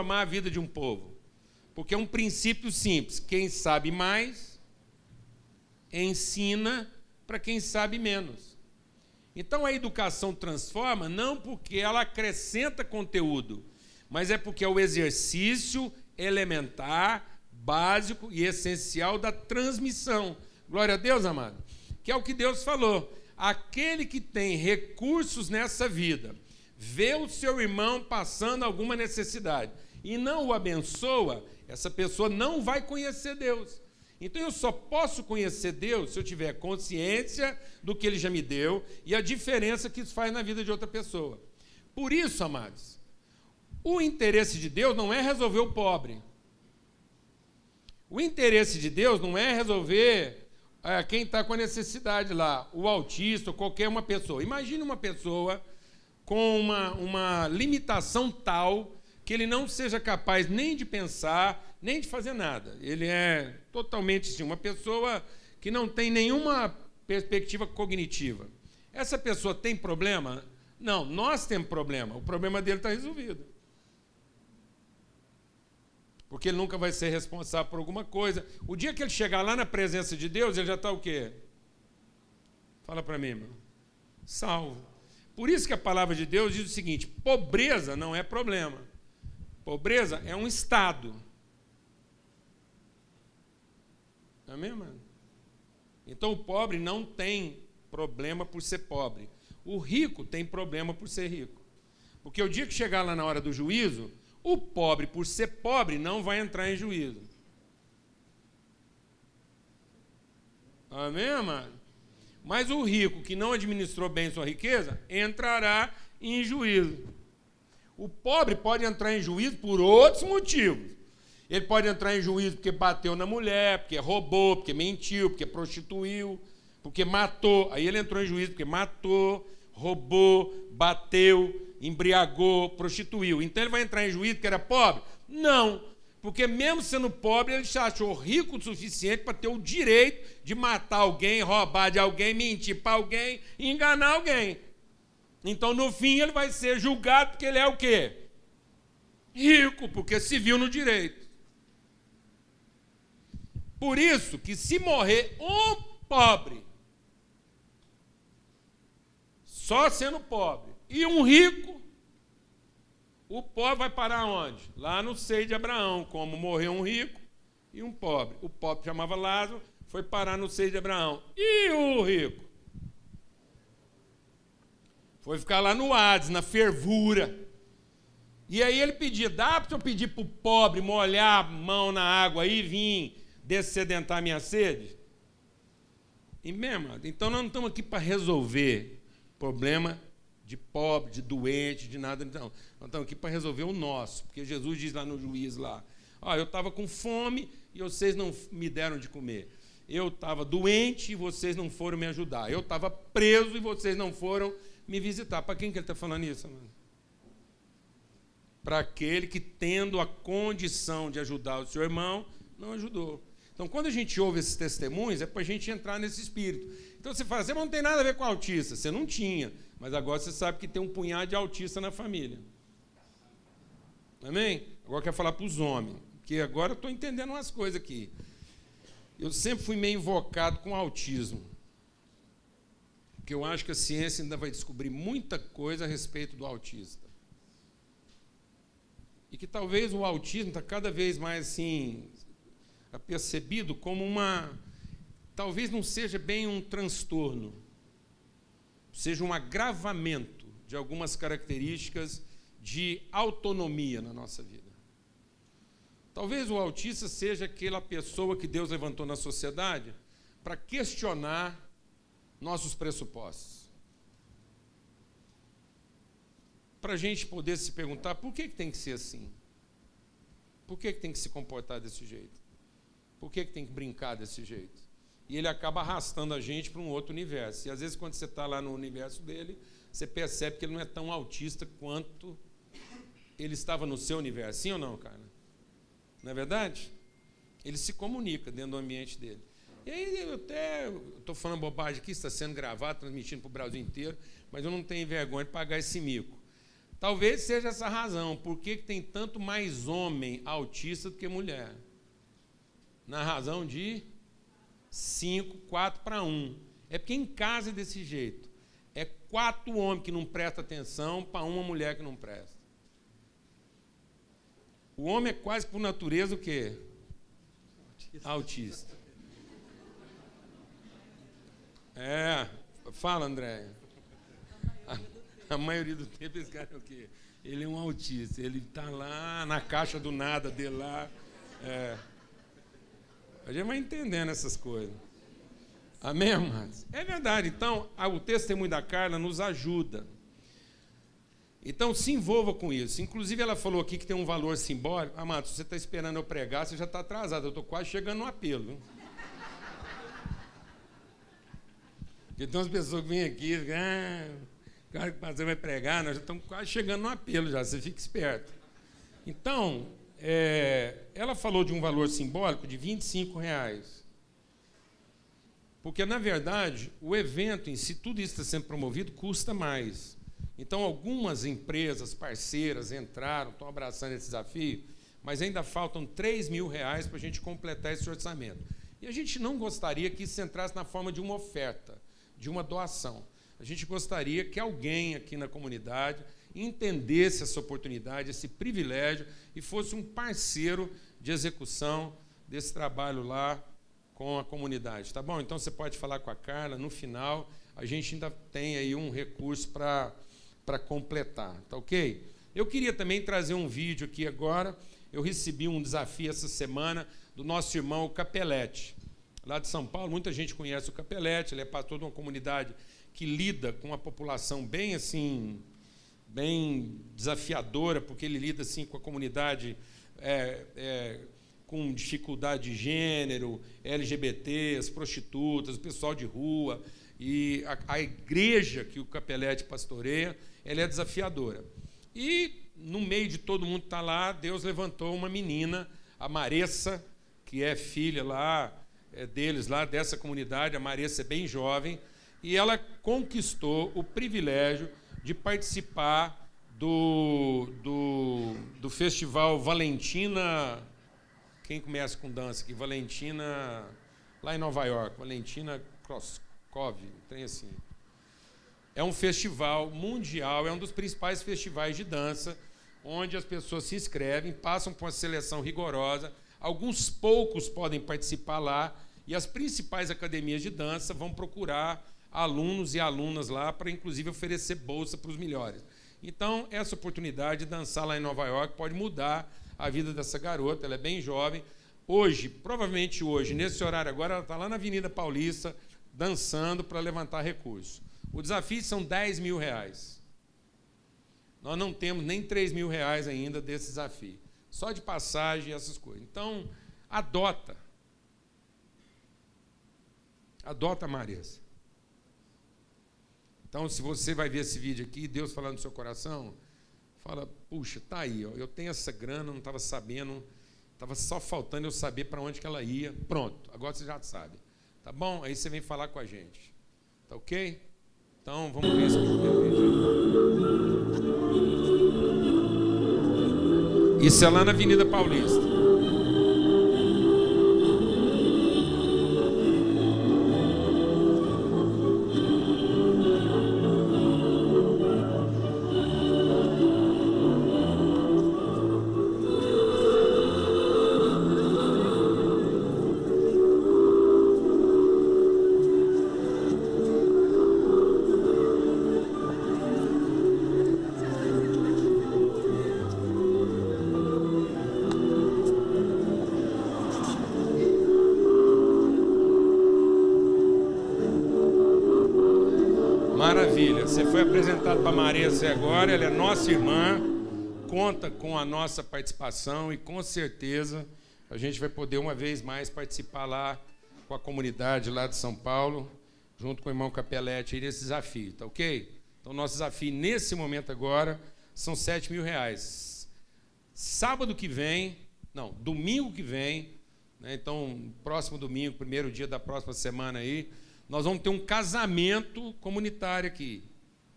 transformar a vida de um povo. Porque é um princípio simples: quem sabe mais, ensina para quem sabe menos. Então a educação transforma não porque ela acrescenta conteúdo, mas é porque é o exercício elementar, básico e essencial da transmissão. Glória a Deus, amado. Que é o que Deus falou. Aquele que tem recursos nessa vida, vê o seu irmão passando alguma necessidade e não o abençoa, essa pessoa não vai conhecer Deus. Então eu só posso conhecer Deus se eu tiver consciência do que ele já me deu e a diferença que isso faz na vida de outra pessoa. Por isso, amados, o interesse de Deus não é resolver o pobre. O interesse de Deus não é resolver é, quem está com a necessidade lá, o autista, ou qualquer uma pessoa. Imagine uma pessoa com uma, uma limitação tal que ele não seja capaz nem de pensar, nem de fazer nada. Ele é totalmente assim, uma pessoa que não tem nenhuma perspectiva cognitiva. Essa pessoa tem problema? Não, nós temos problema. O problema dele está resolvido. Porque ele nunca vai ser responsável por alguma coisa. O dia que ele chegar lá na presença de Deus, ele já está o quê? Fala para mim, irmão. Salvo. Por isso que a palavra de Deus diz o seguinte: pobreza não é problema. Pobreza é um estado. Amém, mano? Então o pobre não tem problema por ser pobre. O rico tem problema por ser rico. Porque o dia que chegar lá na hora do juízo, o pobre, por ser pobre, não vai entrar em juízo. Amém, amado? Mas o rico que não administrou bem sua riqueza entrará em juízo. O pobre pode entrar em juízo por outros motivos. Ele pode entrar em juízo porque bateu na mulher, porque roubou, porque mentiu, porque prostituiu, porque matou. Aí ele entrou em juízo porque matou, roubou, bateu, embriagou, prostituiu. Então ele vai entrar em juízo porque era pobre? Não, porque mesmo sendo pobre, ele se achou rico o suficiente para ter o direito de matar alguém, roubar de alguém, mentir para alguém enganar alguém. Então, no fim, ele vai ser julgado porque ele é o quê? Rico, porque se viu no direito. Por isso que se morrer um pobre, só sendo pobre, e um rico, o pobre vai parar onde? Lá no seio de Abraão, como morreu um rico e um pobre. O pobre chamava Lázaro, foi parar no seio de Abraão. E o rico? Foi ficar lá no Hades, na fervura. E aí ele pedia, dá para eu pedir para o pobre molhar a mão na água e vir descedentar minha sede? E mesmo, então nós não estamos aqui para resolver problema de pobre, de doente, de nada. Então, nós estamos aqui para resolver o nosso, porque Jesus diz lá no juiz lá, ó, eu estava com fome e vocês não me deram de comer. Eu estava doente e vocês não foram me ajudar. Eu estava preso e vocês não foram me visitar. Para quem que ele está falando isso? Para aquele que, tendo a condição de ajudar o seu irmão, não ajudou. Então, quando a gente ouve esses testemunhos, é para a gente entrar nesse espírito. Então, você fala, você não tem nada a ver com autista. Você não tinha. Mas agora você sabe que tem um punhado de autista na família. Amém? Agora quer falar para os homens, que agora eu estou entendendo umas coisas aqui. Eu sempre fui meio invocado com autismo. Porque eu acho que a ciência ainda vai descobrir muita coisa a respeito do autista. E que talvez o autismo está cada vez mais assim percebido como uma talvez não seja bem um transtorno, seja um agravamento de algumas características de autonomia na nossa vida. Talvez o autista seja aquela pessoa que Deus levantou na sociedade para questionar nossos pressupostos. Para a gente poder se perguntar por que, que tem que ser assim? Por que, que tem que se comportar desse jeito? Por que, que tem que brincar desse jeito? e ele acaba arrastando a gente para um outro universo. E às vezes, quando você está lá no universo dele, você percebe que ele não é tão autista quanto ele estava no seu universo. Sim ou não, cara? Não é verdade? Ele se comunica dentro do ambiente dele. E aí, eu até estou falando bobagem aqui, está sendo gravado, transmitindo para o Brasil inteiro, mas eu não tenho vergonha de pagar esse mico. Talvez seja essa a razão, por que tem tanto mais homem autista do que mulher? Na razão de 5, 4 para 1. É porque em casa é desse jeito. É quatro homens que não prestam atenção para uma mulher que não presta. O homem é quase por natureza o quê? Autista. Autista. É, fala, André. A, a, maioria do tempo esse cara é o quê? Ele é um autista. Ele está lá na caixa do nada dele lá. É. A gente vai entendendo essas coisas. Amém, amados? É verdade. Então, o testemunho da Carla nos ajuda. Então se envolva com isso. Inclusive, ela falou aqui que tem um valor simbólico. Amado, se você está esperando eu pregar, você já está atrasado. Eu estou quase chegando no apelo. Viu? Porque tem umas pessoas que vêm aqui, ah, o cara que pastor vai pregar, nós já estamos quase chegando no apelo já, você fica esperto. Então, é, ela falou de um valor simbólico de 25 reais. Porque, na verdade, o evento em si, tudo isso está sendo promovido, custa mais. Então, algumas empresas parceiras entraram, estão abraçando esse desafio, mas ainda faltam 3 mil reais para a gente completar esse orçamento. E a gente não gostaria que isso entrasse na forma de uma oferta, de uma doação. A gente gostaria que alguém aqui na comunidade entendesse essa oportunidade, esse privilégio e fosse um parceiro de execução desse trabalho lá com a comunidade, tá bom? Então você pode falar com a Carla, no final a gente ainda tem aí um recurso para para completar, tá ok? Eu queria também trazer um vídeo aqui agora. Eu recebi um desafio essa semana do nosso irmão Capelete, lá de São Paulo. Muita gente conhece o Capelete, ele é pastor de uma comunidade que lida com uma população bem assim, bem desafiadora, porque ele lida assim com a comunidade é, é, com dificuldade de gênero, LGBT, as prostitutas, o pessoal de rua e a, a igreja que o Capelete pastoreia ela é desafiadora. E no meio de todo mundo que está lá, Deus levantou uma menina, a Maressa, que é filha lá deles, lá dessa comunidade. A Maressa é bem jovem, e ela conquistou o privilégio de participar do, do, do festival Valentina. Quem começa com dança aqui? Valentina, lá em Nova York, Valentina Kroskov, tem assim. É um festival mundial, é um dos principais festivais de dança, onde as pessoas se inscrevem, passam por uma seleção rigorosa, alguns poucos podem participar lá, e as principais academias de dança vão procurar alunos e alunas lá para, inclusive, oferecer bolsa para os melhores. Então, essa oportunidade de dançar lá em Nova York pode mudar a vida dessa garota, ela é bem jovem. Hoje, provavelmente hoje, nesse horário agora, ela está lá na Avenida Paulista, dançando para levantar recursos. O desafio são 10 mil reais. Nós não temos nem 3 mil reais ainda desse desafio. Só de passagem essas coisas. Então, adota. Adota a Marisa. Então, se você vai ver esse vídeo aqui, Deus falando no seu coração, fala, puxa, tá aí, ó, eu tenho essa grana, não estava sabendo, estava só faltando eu saber para onde que ela ia. Pronto, agora você já sabe. Tá bom? Aí você vem falar com a gente. Tá ok? Então, vamos ver esse primeiro vídeo. Isso é lá na Avenida Paulista. Maria agora, ela é nossa irmã, conta com a nossa participação e com certeza a gente vai poder uma vez mais participar lá com a comunidade lá de São Paulo, junto com o irmão Capelete, aí desse desafio, tá ok? Então, nosso desafio nesse momento agora são 7 mil reais. Sábado que vem, não, domingo que vem, né, então, próximo domingo, primeiro dia da próxima semana aí, nós vamos ter um casamento comunitário aqui.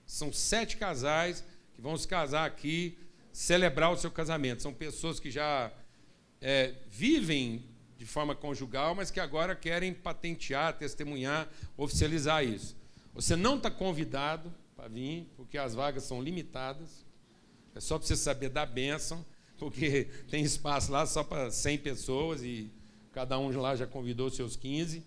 São sete casais que vão se casar aqui, celebrar o seu casamento. São pessoas que já é, vivem de forma conjugal, mas que agora querem patentear, testemunhar, oficializar isso. Você não está convidado para vir, porque as vagas são limitadas. É só para você saber da bênção, porque tem espaço lá só para 100 pessoas e cada um lá já convidou seus 15.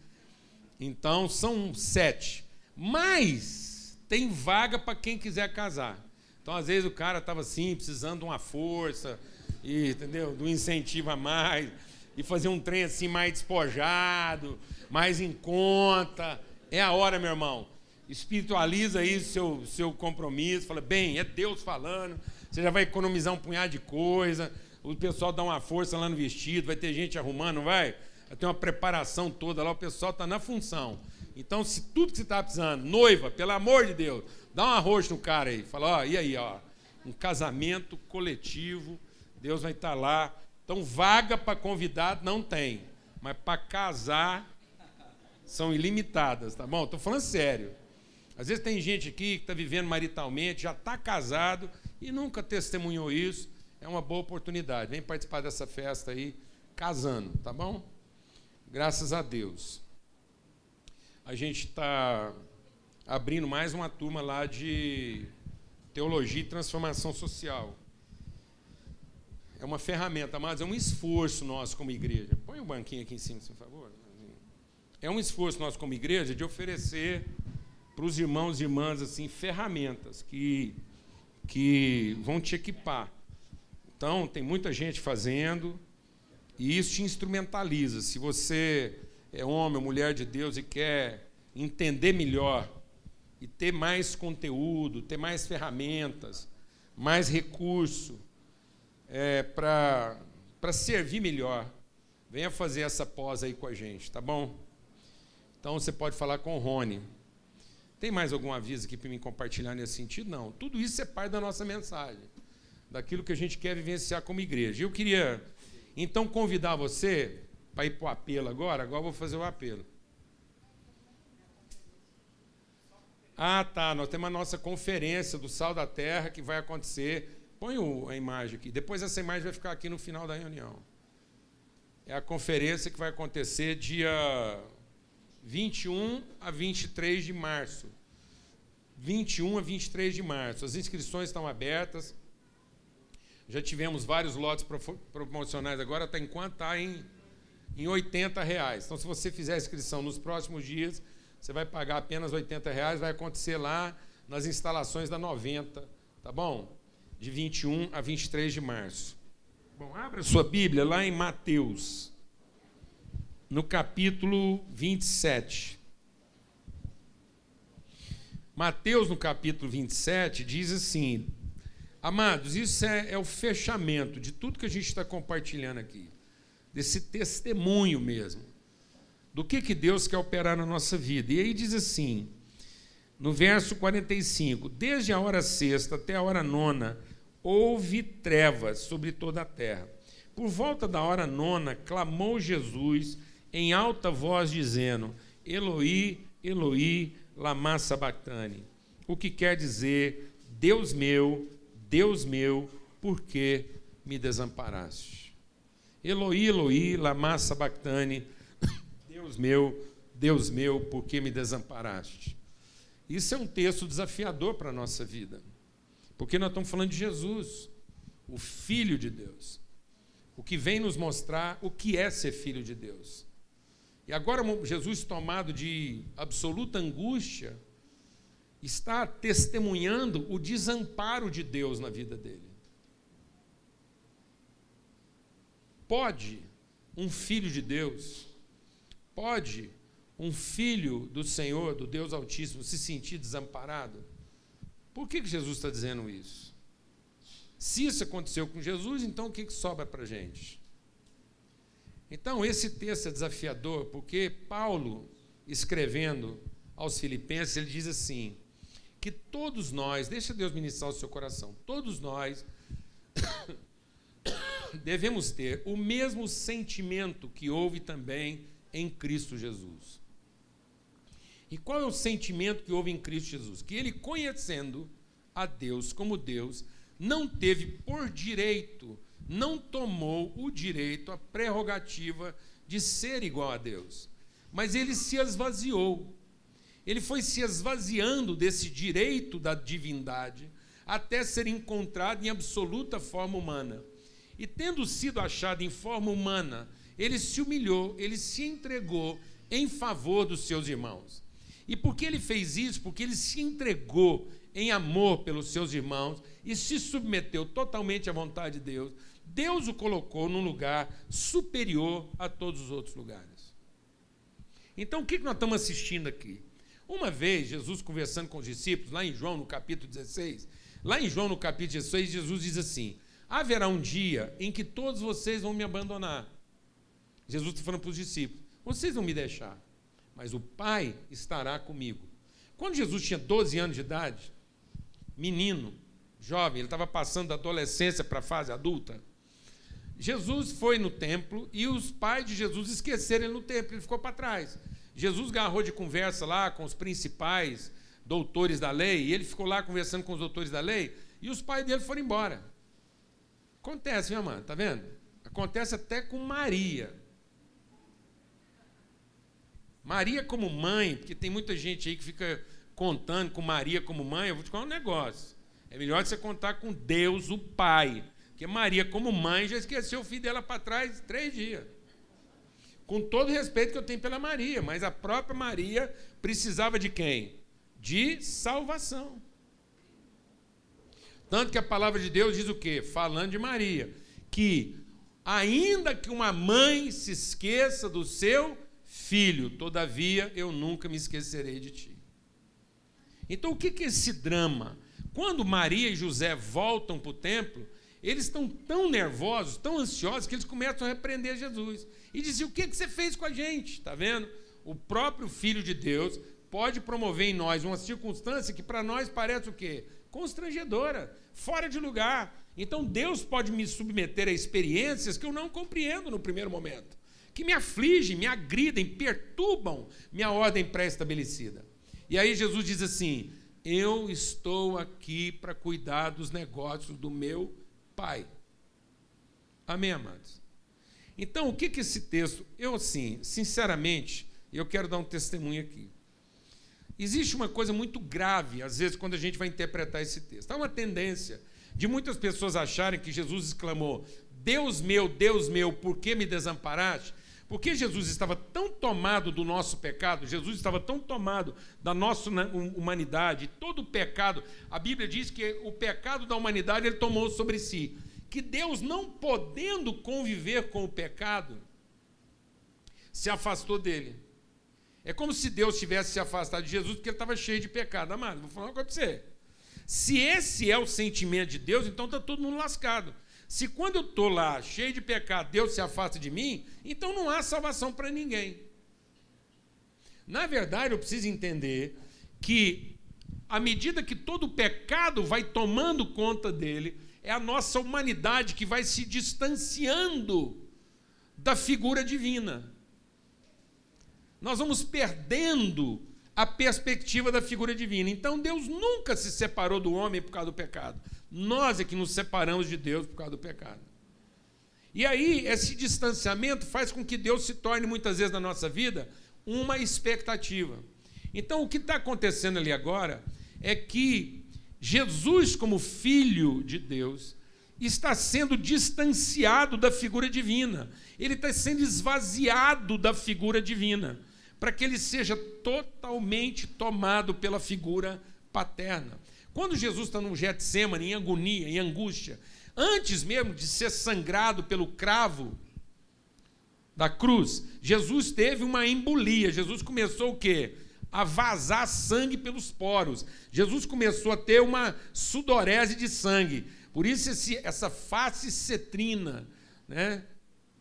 Então, são sete. Mas tem vaga para quem quiser casar. Então, às vezes, o cara estava assim, precisando de uma força, e, entendeu? Do incentivo a mais, e fazer um trem assim mais despojado, mais em conta. É a hora, meu irmão. Espiritualiza aí seu, seu compromisso. Fala, bem, é Deus falando. Você já vai economizar um punhado de coisa. O pessoal dá uma força lá no vestido, vai ter gente arrumando, vai? Vai ter uma preparação toda lá, o pessoal está na função. Então, se tudo que você está precisando, noiva, pelo amor de Deus, dá um arroz no cara aí. Fala, ó, e aí, ó, um casamento coletivo, Deus vai estar tá lá. Então, vaga para convidado não tem, mas para casar são ilimitadas, tá bom? Estou falando sério. Às vezes tem gente aqui que está vivendo maritalmente, já está casado e nunca testemunhou isso. É uma boa oportunidade. Vem participar dessa festa aí, casando, tá bom? Graças a Deus. A gente está abrindo mais uma turma lá de teologia e transformação social. É uma ferramenta, mas é um esforço nosso como igreja. Põe o um banquinho aqui em cima, por favor. É um esforço nosso como igreja de oferecer para os irmãos e irmãs assim ferramentas que que vão te equipar. Então, tem muita gente fazendo, e isso te instrumentaliza. Se você é homem ou mulher de Deus e quer entender melhor e ter mais conteúdo, ter mais ferramentas, mais recurso é, para servir melhor, venha fazer essa pós aí com a gente, tá bom? Então você pode falar com o Rony. Tem mais algum aviso aqui para me compartilhar nesse sentido? Não. Tudo isso é parte da nossa mensagem, daquilo que a gente quer vivenciar como igreja. Eu queria então, convidar você para ir para o apelo agora, agora vou fazer o apelo. Ah, tá. Nós temos a nossa conferência do Sal da Terra que vai acontecer. Põe a imagem aqui. Depois essa imagem vai ficar aqui no final da reunião. É a conferência que vai acontecer dia 21 a 23 de março. 21 a 23 de março. As inscrições estão abertas. Já tivemos vários lotes promocionais agora, está enquanto está em, em 80 reais. Então, se você fizer a inscrição nos próximos dias, você vai pagar apenas 80 reais, vai acontecer lá nas instalações da 90, tá bom? De 21 a 23 de março. Bom, abra sua Bíblia lá em Mateus, no capítulo 27. Mateus, no capítulo 27, diz assim: Amados, isso é, é o fechamento de tudo que a gente está compartilhando aqui, desse testemunho mesmo, do que, que Deus quer operar na nossa vida. E aí diz assim, no verso 45: Desde a hora sexta até a hora nona, houve trevas sobre toda a terra. Por volta da hora nona, clamou Jesus em alta voz, dizendo: Eloi, Eloi, lama sabachthani. O que quer dizer, Deus meu, Deus meu, por que me desamparaste? Eloi, Eloi, lama sabachthani. Deus meu, Deus meu, por que me desamparaste? Isso é um texto desafiador para a nossa vida. Porque nós estamos falando de Jesus, o Filho de Deus. O que vem nos mostrar o que é ser filho de Deus. E agora, Jesus, tomado de absoluta angústia, está testemunhando o desamparo de Deus na vida dele. Pode um filho de Deus, pode um filho do Senhor, do Deus Altíssimo, se sentir desamparado? Por que, que Jesus está dizendo isso? Se isso aconteceu com Jesus, então o que, que sobra para a gente? Então, esse texto é desafiador, porque Paulo, escrevendo aos Filipenses, ele diz assim: que todos nós, deixa Deus ministrar o seu coração, todos nós devemos ter o mesmo sentimento que houve também em Cristo Jesus. E qual é o sentimento que houve em Cristo Jesus? Que ele, conhecendo a Deus como Deus, não teve por direito, não tomou o direito, a prerrogativa de ser igual a Deus. Mas ele se esvaziou. Ele foi se esvaziando desse direito da divindade até ser encontrado em absoluta forma humana. E tendo sido achado em forma humana, ele se humilhou, ele se entregou em favor dos seus irmãos. E por que ele fez isso? Porque ele se entregou em amor pelos seus irmãos e se submeteu totalmente à vontade de Deus. Deus o colocou num lugar superior a todos os outros lugares. Então, o que nós estamos assistindo aqui? Uma vez, Jesus conversando com os discípulos, lá em João, no capítulo 16, lá em João, no capítulo 16, Jesus diz assim: Haverá um dia em que todos vocês vão me abandonar. Jesus está falando para os discípulos: Vocês vão me deixar, mas o Pai estará comigo. Quando Jesus tinha 12 anos de idade, menino, jovem, ele estava passando da adolescência para a fase adulta. Jesus foi no templo e os pais de Jesus esqueceram ele no templo, ele ficou para trás. Jesus garrou de conversa lá com os principais doutores da lei, e ele ficou lá conversando com os doutores da lei, e os pais dele foram embora. Acontece, minha mãe, tá vendo? Acontece até com Maria. Maria como mãe, porque tem muita gente aí que fica contando com Maria como mãe, eu vou te contar um negócio. É melhor você contar com Deus, o Pai. Porque Maria, como mãe, já esqueceu o filho dela para trás três dias com todo o respeito que eu tenho pela Maria, mas a própria Maria precisava de quem? De salvação. Tanto que a palavra de Deus diz o quê? Falando de Maria, que ainda que uma mãe se esqueça do seu filho, todavia eu nunca me esquecerei de ti. Então o que é esse drama? Quando Maria e José voltam para o templo, eles estão tão nervosos, tão ansiosos, que eles começam a repreender Jesus. E dizem: O que, que você fez com a gente? Está vendo? O próprio Filho de Deus pode promover em nós uma circunstância que para nós parece o quê? Constrangedora, fora de lugar. Então Deus pode me submeter a experiências que eu não compreendo no primeiro momento, que me afligem, me agridem, perturbam minha ordem pré-estabelecida. E aí Jesus diz assim: Eu estou aqui para cuidar dos negócios do meu Pai. Amém, amados? Então, o que que esse texto. Eu, assim, sinceramente, eu quero dar um testemunho aqui. Existe uma coisa muito grave, às vezes, quando a gente vai interpretar esse texto. Há uma tendência de muitas pessoas acharem que Jesus exclamou: Deus meu, Deus meu, por que me desamparaste? Porque Jesus estava tão tomado do nosso pecado, Jesus estava tão tomado da nossa humanidade, todo o pecado, a Bíblia diz que o pecado da humanidade ele tomou sobre si. Que Deus, não podendo conviver com o pecado, se afastou dele. É como se Deus tivesse se afastado de Jesus porque ele estava cheio de pecado. Amado, vou falar uma coisa para você. Se esse é o sentimento de Deus, então está todo mundo lascado. Se quando eu estou lá cheio de pecado, Deus se afasta de mim, então não há salvação para ninguém. Na verdade, eu preciso entender que, à medida que todo o pecado vai tomando conta dele, é a nossa humanidade que vai se distanciando da figura divina. Nós vamos perdendo a perspectiva da figura divina. Então Deus nunca se separou do homem por causa do pecado. Nós é que nos separamos de Deus por causa do pecado. E aí, esse distanciamento faz com que Deus se torne, muitas vezes na nossa vida, uma expectativa. Então, o que está acontecendo ali agora é que Jesus, como filho de Deus, está sendo distanciado da figura divina. Ele está sendo esvaziado da figura divina, para que ele seja totalmente tomado pela figura paterna. Quando Jesus está no Getsemane, em agonia, em angústia, antes mesmo de ser sangrado pelo cravo da cruz, Jesus teve uma embolia. Jesus começou o quê? A vazar sangue pelos poros. Jesus começou a ter uma sudorese de sangue. Por isso esse, essa face cetrina, né?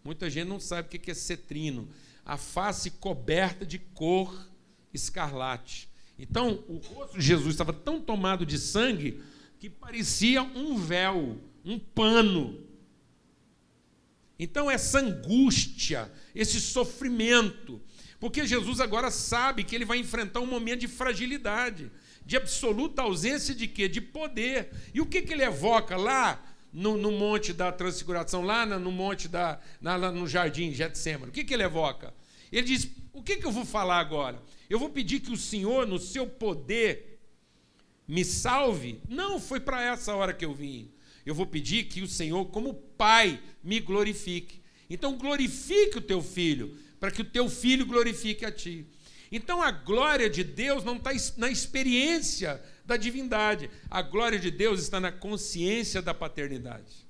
Muita gente não sabe o que é cetrino. A face coberta de cor escarlate. Então, o rosto de Jesus estava tão tomado de sangue que parecia um véu, um pano. Então, essa angústia, esse sofrimento, porque Jesus agora sabe que ele vai enfrentar um momento de fragilidade, de absoluta ausência de quê? De poder. E o que, que ele evoca lá no, no monte da transfiguração, lá no monte da. Na, no jardim de Getsemane? O que, que ele evoca? Ele diz: o que, que eu vou falar agora? Eu vou pedir que o Senhor, no seu poder, me salve? Não, foi para essa hora que eu vim. Eu vou pedir que o Senhor, como Pai, me glorifique. Então, glorifique o teu filho, para que o teu filho glorifique a ti. Então, a glória de Deus não está na experiência da divindade, a glória de Deus está na consciência da paternidade.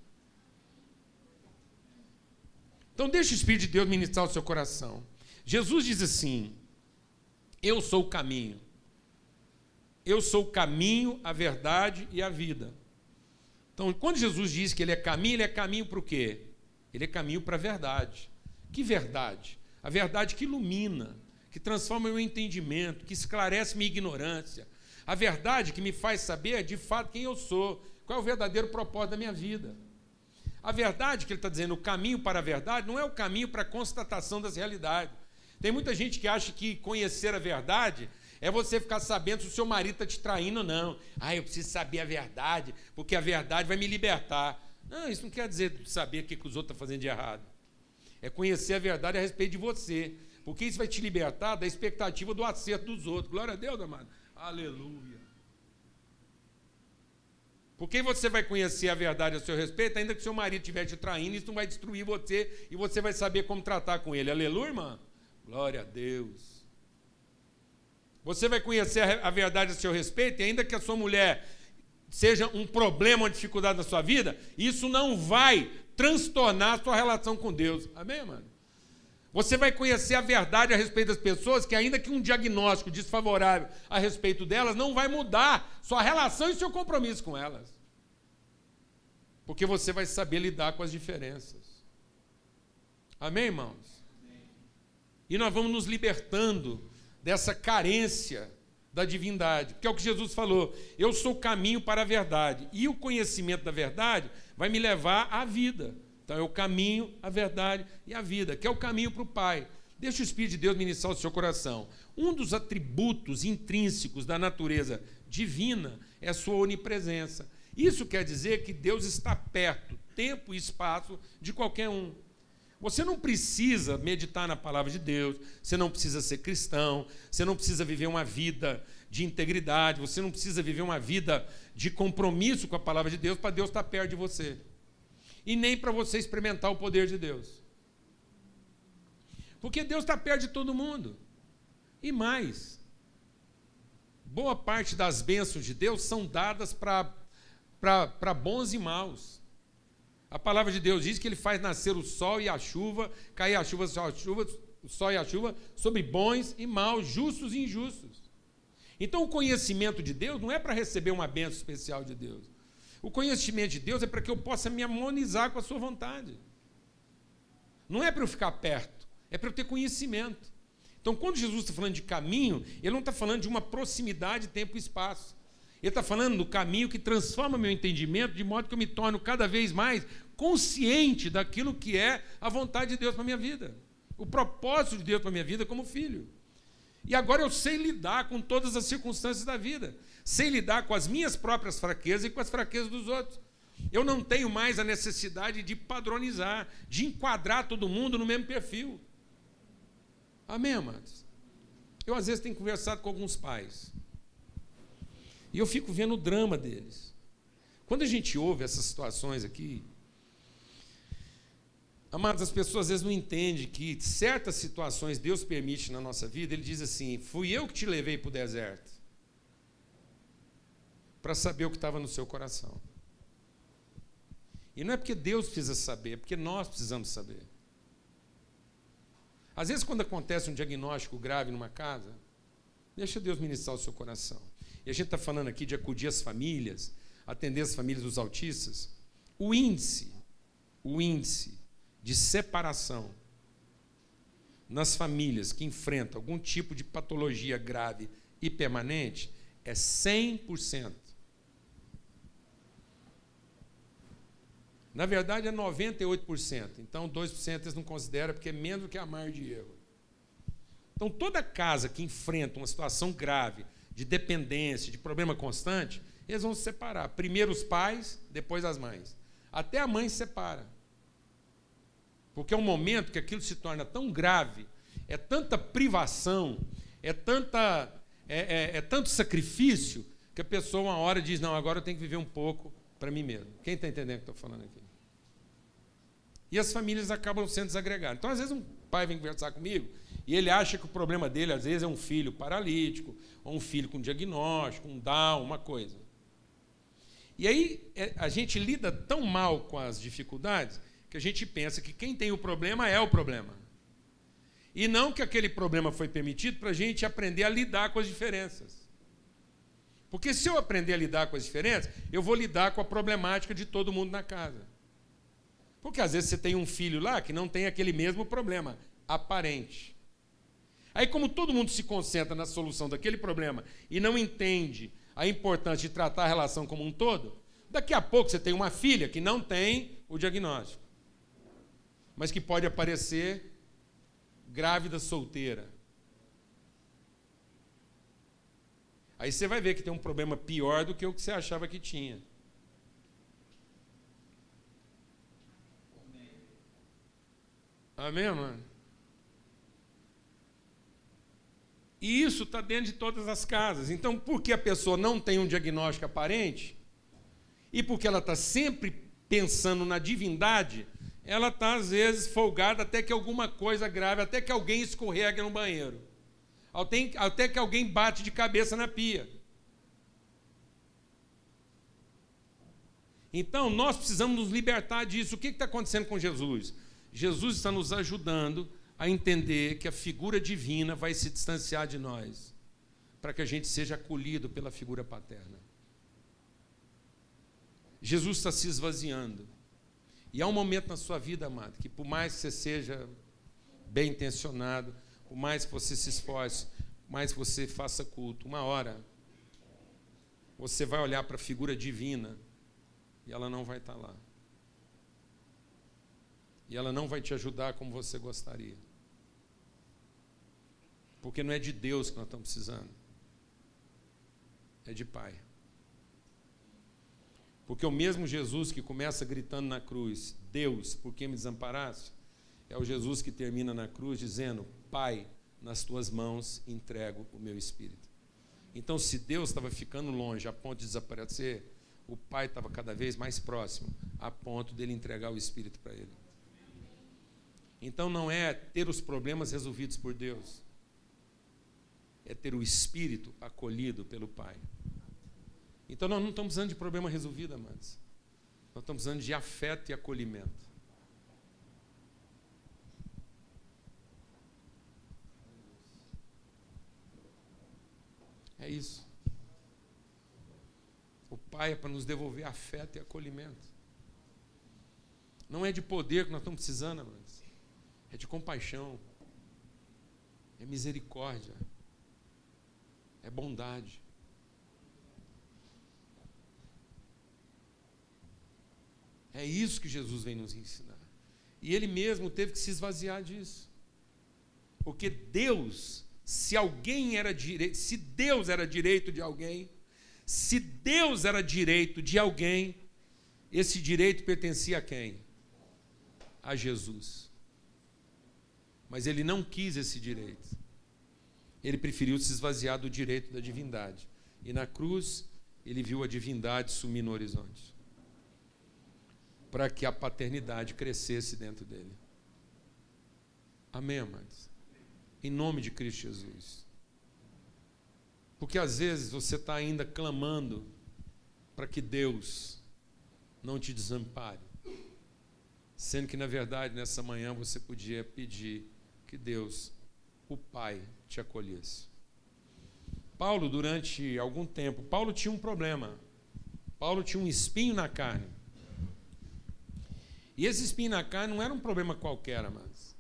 Então, deixe o Espírito de Deus ministrar o seu coração. Jesus diz assim: Eu sou o caminho. Eu sou o caminho, a verdade e a vida. Então, quando Jesus diz que ele é caminho, ele é caminho para o quê? Ele é caminho para a verdade. Que verdade? A verdade que ilumina, que transforma meu entendimento, que esclarece minha ignorância. A verdade que me faz saber de fato quem eu sou, qual é o verdadeiro propósito da minha vida. A verdade que ele está dizendo, o caminho para a verdade, não é o caminho para a constatação das realidades. Tem muita gente que acha que conhecer a verdade é você ficar sabendo se o seu marido está te traindo ou não. Ah, eu preciso saber a verdade, porque a verdade vai me libertar. Não, isso não quer dizer saber o que, que os outros estão fazendo de errado. É conhecer a verdade a respeito de você. Porque isso vai te libertar da expectativa do acerto dos outros. Glória a Deus, amado. Aleluia. Porque você vai conhecer a verdade a seu respeito, ainda que seu marido estiver te traindo, isso não vai destruir você e você vai saber como tratar com ele. Aleluia, irmã? Glória a Deus. Você vai conhecer a verdade a seu respeito, e ainda que a sua mulher seja um problema, uma dificuldade na sua vida, isso não vai transtornar a sua relação com Deus. Amém, mano? Você vai conhecer a verdade a respeito das pessoas, que ainda que um diagnóstico desfavorável a respeito delas, não vai mudar sua relação e seu compromisso com elas. Porque você vai saber lidar com as diferenças. Amém, irmãos? Amém. E nós vamos nos libertando dessa carência da divindade, porque é o que Jesus falou: eu sou o caminho para a verdade, e o conhecimento da verdade vai me levar à vida. Então é o caminho, a verdade e a vida, que é o caminho para o Pai. Deixa o Espírito de Deus ministrar o seu coração. Um dos atributos intrínsecos da natureza divina é a sua onipresença. Isso quer dizer que Deus está perto, tempo e espaço de qualquer um. Você não precisa meditar na palavra de Deus, você não precisa ser cristão, você não precisa viver uma vida de integridade, você não precisa viver uma vida de compromisso com a palavra de Deus para Deus estar perto de você. E nem para você experimentar o poder de Deus. Porque Deus está perto de todo mundo. E mais, boa parte das bênçãos de Deus são dadas para bons e maus. A palavra de Deus diz que ele faz nascer o sol e a chuva, cair a chuva, a chuva, o sol e a chuva sobre bons e maus, justos e injustos. Então o conhecimento de Deus não é para receber uma benção especial de Deus. O conhecimento de Deus é para que eu possa me harmonizar com a sua vontade. Não é para eu ficar perto, é para eu ter conhecimento. Então, quando Jesus está falando de caminho, ele não está falando de uma proximidade, tempo e espaço. Ele está falando do caminho que transforma meu entendimento, de modo que eu me torno cada vez mais consciente daquilo que é a vontade de Deus para a minha vida, o propósito de Deus para a minha vida como filho. E agora eu sei lidar com todas as circunstâncias da vida, sei lidar com as minhas próprias fraquezas e com as fraquezas dos outros. Eu não tenho mais a necessidade de padronizar, de enquadrar todo mundo no mesmo perfil. Amém, amados? Eu às vezes tenho conversado com alguns pais. E eu fico vendo o drama deles. Quando a gente ouve essas situações aqui, Amados, as pessoas às vezes não entendem que certas situações Deus permite na nossa vida. Ele diz assim: Fui eu que te levei para o deserto para saber o que estava no seu coração. E não é porque Deus precisa saber, é porque nós precisamos saber. Às vezes, quando acontece um diagnóstico grave numa casa, deixa Deus ministrar o seu coração. E a gente está falando aqui de acudir as famílias, atender as famílias dos autistas. O índice, o índice de separação nas famílias que enfrentam algum tipo de patologia grave e permanente é 100%. Na verdade, é 98%. Então, 2% eles não consideram porque é menos do que a margem de erro. Então, toda casa que enfrenta uma situação grave de dependência, de problema constante, eles vão se separar. Primeiro os pais, depois as mães. Até a mãe se separa. Porque é um momento que aquilo se torna tão grave, é tanta privação, é, tanta, é, é, é tanto sacrifício, que a pessoa uma hora diz, não, agora eu tenho que viver um pouco para mim mesmo. Quem está entendendo o que estou falando aqui? E as famílias acabam sendo desagregadas. Então, às vezes, um pai vem conversar comigo e ele acha que o problema dele, às vezes, é um filho paralítico, ou um filho com diagnóstico, um Down, uma coisa. E aí é, a gente lida tão mal com as dificuldades que a gente pensa que quem tem o problema é o problema. E não que aquele problema foi permitido para a gente aprender a lidar com as diferenças. Porque se eu aprender a lidar com as diferenças, eu vou lidar com a problemática de todo mundo na casa. Porque às vezes você tem um filho lá que não tem aquele mesmo problema aparente. Aí, como todo mundo se concentra na solução daquele problema e não entende a importância de tratar a relação como um todo, daqui a pouco você tem uma filha que não tem o diagnóstico, mas que pode aparecer grávida solteira. Aí você vai ver que tem um problema pior do que o que você achava que tinha. Amém, mano? E isso está dentro de todas as casas. Então, porque a pessoa não tem um diagnóstico aparente, e porque ela está sempre pensando na divindade, ela está, às vezes, folgada até que alguma coisa grave, até que alguém escorrega no banheiro, até que alguém bate de cabeça na pia. Então, nós precisamos nos libertar disso. O que está acontecendo com Jesus? Jesus está nos ajudando a entender que a figura divina vai se distanciar de nós, para que a gente seja acolhido pela figura paterna. Jesus está se esvaziando. E há um momento na sua vida, amado, que por mais que você seja bem intencionado, por mais que você se esforce, por mais que você faça culto, uma hora você vai olhar para a figura divina e ela não vai estar lá. E ela não vai te ajudar como você gostaria. Porque não é de Deus que nós estamos precisando. É de Pai. Porque o mesmo Jesus que começa gritando na cruz, Deus, por que me desamparaste? É o Jesus que termina na cruz dizendo, Pai, nas tuas mãos entrego o meu espírito. Então, se Deus estava ficando longe a ponto de desaparecer, o Pai estava cada vez mais próximo, a ponto dele entregar o espírito para ele. Então não é ter os problemas resolvidos por Deus, é ter o espírito acolhido pelo Pai. Então nós não estamos precisando de problema resolvido, amados. Nós estamos precisando de afeto e acolhimento. É isso. O Pai é para nos devolver afeto e acolhimento. Não é de poder que nós estamos precisando, amados é de compaixão, é misericórdia, é bondade. É isso que Jesus vem nos ensinar. E ele mesmo teve que se esvaziar disso. Porque Deus, se alguém era direito, se Deus era direito de alguém, se Deus era direito de alguém, esse direito pertencia a quem? A Jesus. Mas ele não quis esse direito. Ele preferiu se esvaziar do direito da divindade. E na cruz, ele viu a divindade sumir no horizonte para que a paternidade crescesse dentro dele. Amém, amados? Em nome de Cristo Jesus. Porque às vezes você está ainda clamando para que Deus não te desampare, sendo que na verdade nessa manhã você podia pedir que Deus, o Pai, te acolhesse. Paulo, durante algum tempo, Paulo tinha um problema. Paulo tinha um espinho na carne. E esse espinho na carne não era um problema qualquer, mas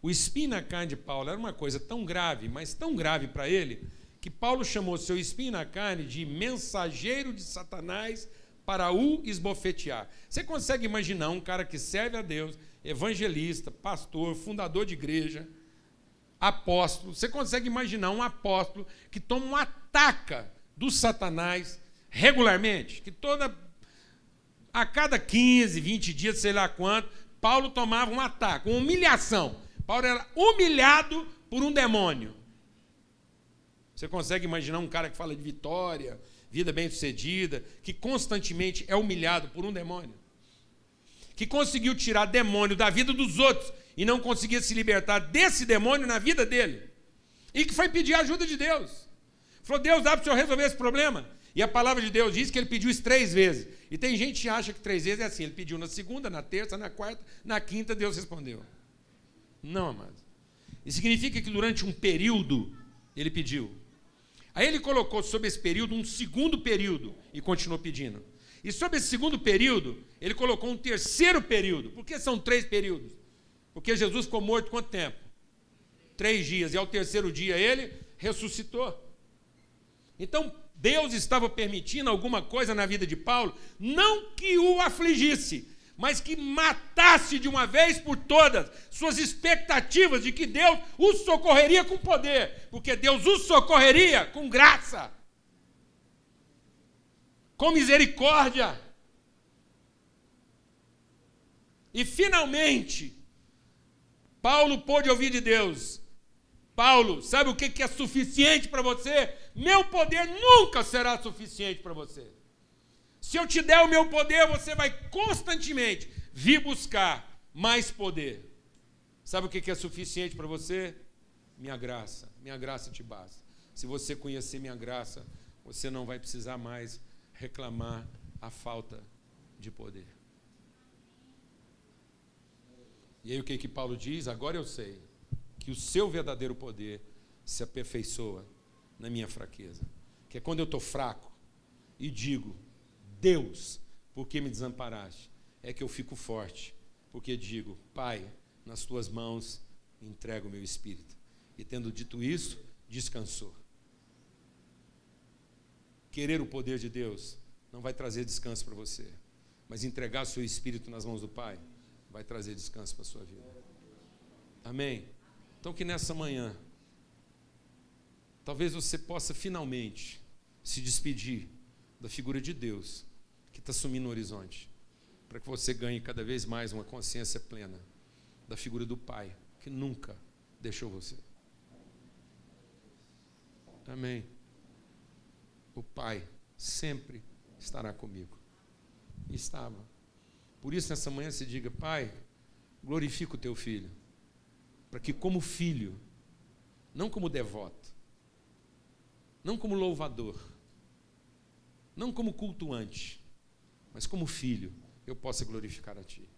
o espinho na carne de Paulo era uma coisa tão grave, mas tão grave para ele, que Paulo chamou seu espinho na carne de mensageiro de Satanás para o esbofetear. Você consegue imaginar um cara que serve a Deus, evangelista, pastor, fundador de igreja, apóstolo. Você consegue imaginar um apóstolo que toma uma ataca do Satanás regularmente? Que toda. A cada 15, 20 dias, sei lá quanto, Paulo tomava um ataque, uma humilhação. Paulo era humilhado por um demônio. Você consegue imaginar um cara que fala de vitória, vida bem-sucedida, que constantemente é humilhado por um demônio? Que conseguiu tirar demônio da vida dos outros e não conseguia se libertar desse demônio na vida dele. E que foi pedir a ajuda de Deus. Falou: Deus, dá para o senhor resolver esse problema? E a palavra de Deus diz que ele pediu isso três vezes. E tem gente que acha que três vezes é assim. Ele pediu na segunda, na terça, na quarta, na quinta, Deus respondeu. Não, amado. Isso significa que durante um período ele pediu. Aí ele colocou sobre esse período um segundo período e continuou pedindo. E sobre esse segundo período, ele colocou um terceiro período. Por que são três períodos? Porque Jesus ficou morto quanto tempo? Três dias. E ao terceiro dia ele ressuscitou. Então, Deus estava permitindo alguma coisa na vida de Paulo, não que o afligisse, mas que matasse de uma vez por todas suas expectativas de que Deus o socorreria com poder, porque Deus o socorreria com graça, com misericórdia. E finalmente, Paulo pôde ouvir de Deus: Paulo, sabe o que é suficiente para você? Meu poder nunca será suficiente para você. Se eu te der o meu poder, você vai constantemente vir buscar mais poder. Sabe o que é suficiente para você? Minha graça. Minha graça te basta. Se você conhecer minha graça, você não vai precisar mais reclamar a falta de poder. E aí o que, que Paulo diz? Agora eu sei que o seu verdadeiro poder se aperfeiçoa na minha fraqueza. Que é quando eu estou fraco e digo, Deus, por que me desamparaste? É que eu fico forte, porque digo, Pai, nas tuas mãos entrego o meu espírito. E tendo dito isso, descansou. Querer o poder de Deus não vai trazer descanso para você, mas entregar seu espírito nas mãos do Pai vai trazer descanso para a sua vida. Amém? Então, que nessa manhã, talvez você possa finalmente se despedir da figura de Deus que está sumindo no horizonte, para que você ganhe cada vez mais uma consciência plena da figura do Pai, que nunca deixou você. Amém. O Pai sempre estará comigo. E estava. Por isso, nessa manhã, se diga: Pai, glorifica o teu filho, para que, como filho, não como devoto, não como louvador, não como cultuante, mas como filho, eu possa glorificar a Ti.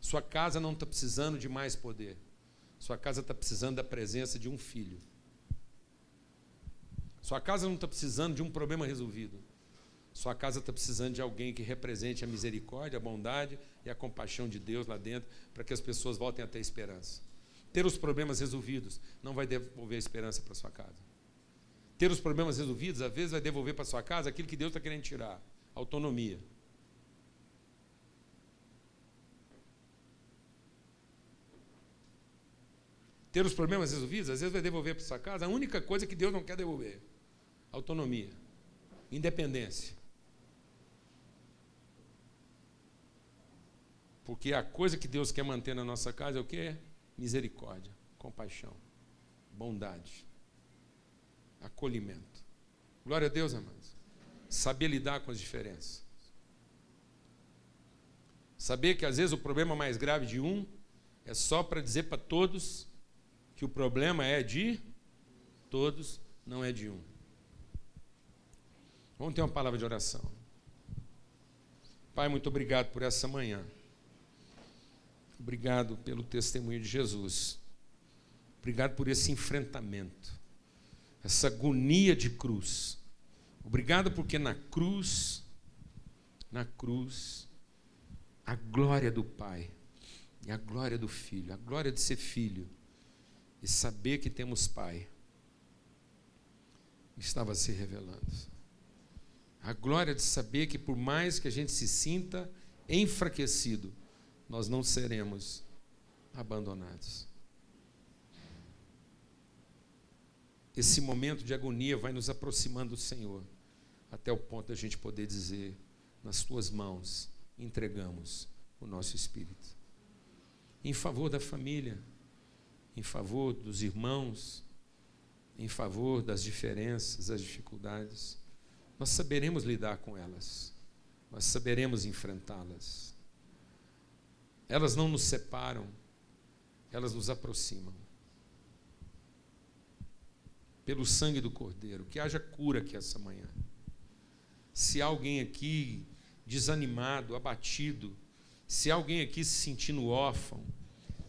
Sua casa não está precisando de mais poder, sua casa está precisando da presença de um filho. Sua casa não está precisando de um problema resolvido. Sua casa está precisando de alguém que represente a misericórdia, a bondade e a compaixão de Deus lá dentro, para que as pessoas voltem a ter esperança. Ter os problemas resolvidos não vai devolver a esperança para sua casa. Ter os problemas resolvidos, às vezes, vai devolver para sua casa aquilo que Deus está querendo tirar autonomia. Ter os problemas resolvidos, às vezes, vai devolver para sua casa a única coisa que Deus não quer devolver: autonomia, independência. Porque a coisa que Deus quer manter na nossa casa é o que? Misericórdia, compaixão, bondade, acolhimento. Glória a Deus, amados. Saber lidar com as diferenças. Saber que às vezes o problema mais grave de um é só para dizer para todos que o problema é de todos, não é de um. Vamos ter uma palavra de oração. Pai, muito obrigado por essa manhã. Obrigado pelo testemunho de Jesus. Obrigado por esse enfrentamento, essa agonia de cruz. Obrigado porque na cruz, na cruz, a glória do Pai e a glória do Filho, a glória de ser filho e saber que temos Pai estava se revelando. A glória de saber que por mais que a gente se sinta enfraquecido, nós não seremos abandonados. esse momento de agonia vai nos aproximando do Senhor, até o ponto da gente poder dizer: nas tuas mãos entregamos o nosso espírito. Em favor da família, em favor dos irmãos, em favor das diferenças, das dificuldades, nós saberemos lidar com elas, nós saberemos enfrentá-las. Elas não nos separam, elas nos aproximam pelo sangue do Cordeiro. Que haja cura aqui essa manhã. Se alguém aqui desanimado, abatido, se alguém aqui se sentindo órfão,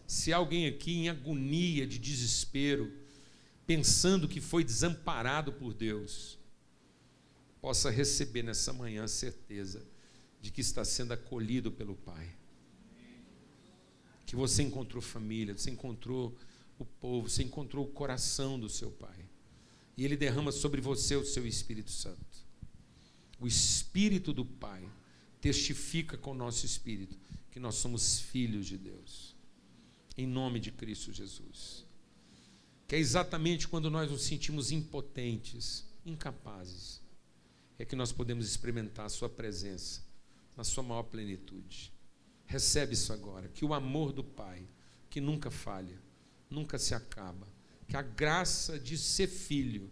se alguém aqui em agonia de desespero, pensando que foi desamparado por Deus, possa receber nessa manhã a certeza de que está sendo acolhido pelo Pai. Que você encontrou família, você encontrou o povo, você encontrou o coração do seu Pai e Ele derrama sobre você o seu Espírito Santo. O Espírito do Pai testifica com o nosso espírito que nós somos filhos de Deus, em nome de Cristo Jesus. Que é exatamente quando nós nos sentimos impotentes, incapazes, é que nós podemos experimentar a Sua presença na Sua maior plenitude. Recebe isso agora, que o amor do Pai, que nunca falha, nunca se acaba, que a graça de ser filho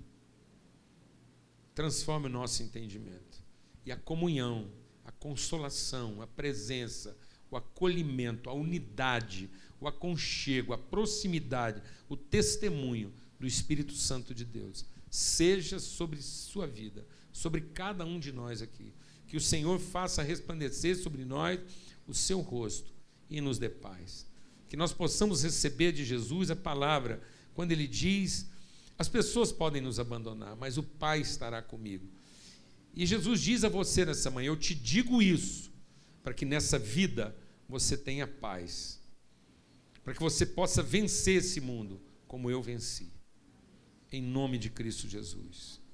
transforme o nosso entendimento. E a comunhão, a consolação, a presença, o acolhimento, a unidade, o aconchego, a proximidade, o testemunho do Espírito Santo de Deus seja sobre sua vida, sobre cada um de nós aqui. Que o Senhor faça resplandecer sobre nós o seu rosto e nos dê paz. Que nós possamos receber de Jesus a palavra quando ele diz: as pessoas podem nos abandonar, mas o Pai estará comigo. E Jesus diz a você nessa manhã: eu te digo isso, para que nessa vida você tenha paz, para que você possa vencer esse mundo como eu venci, em nome de Cristo Jesus.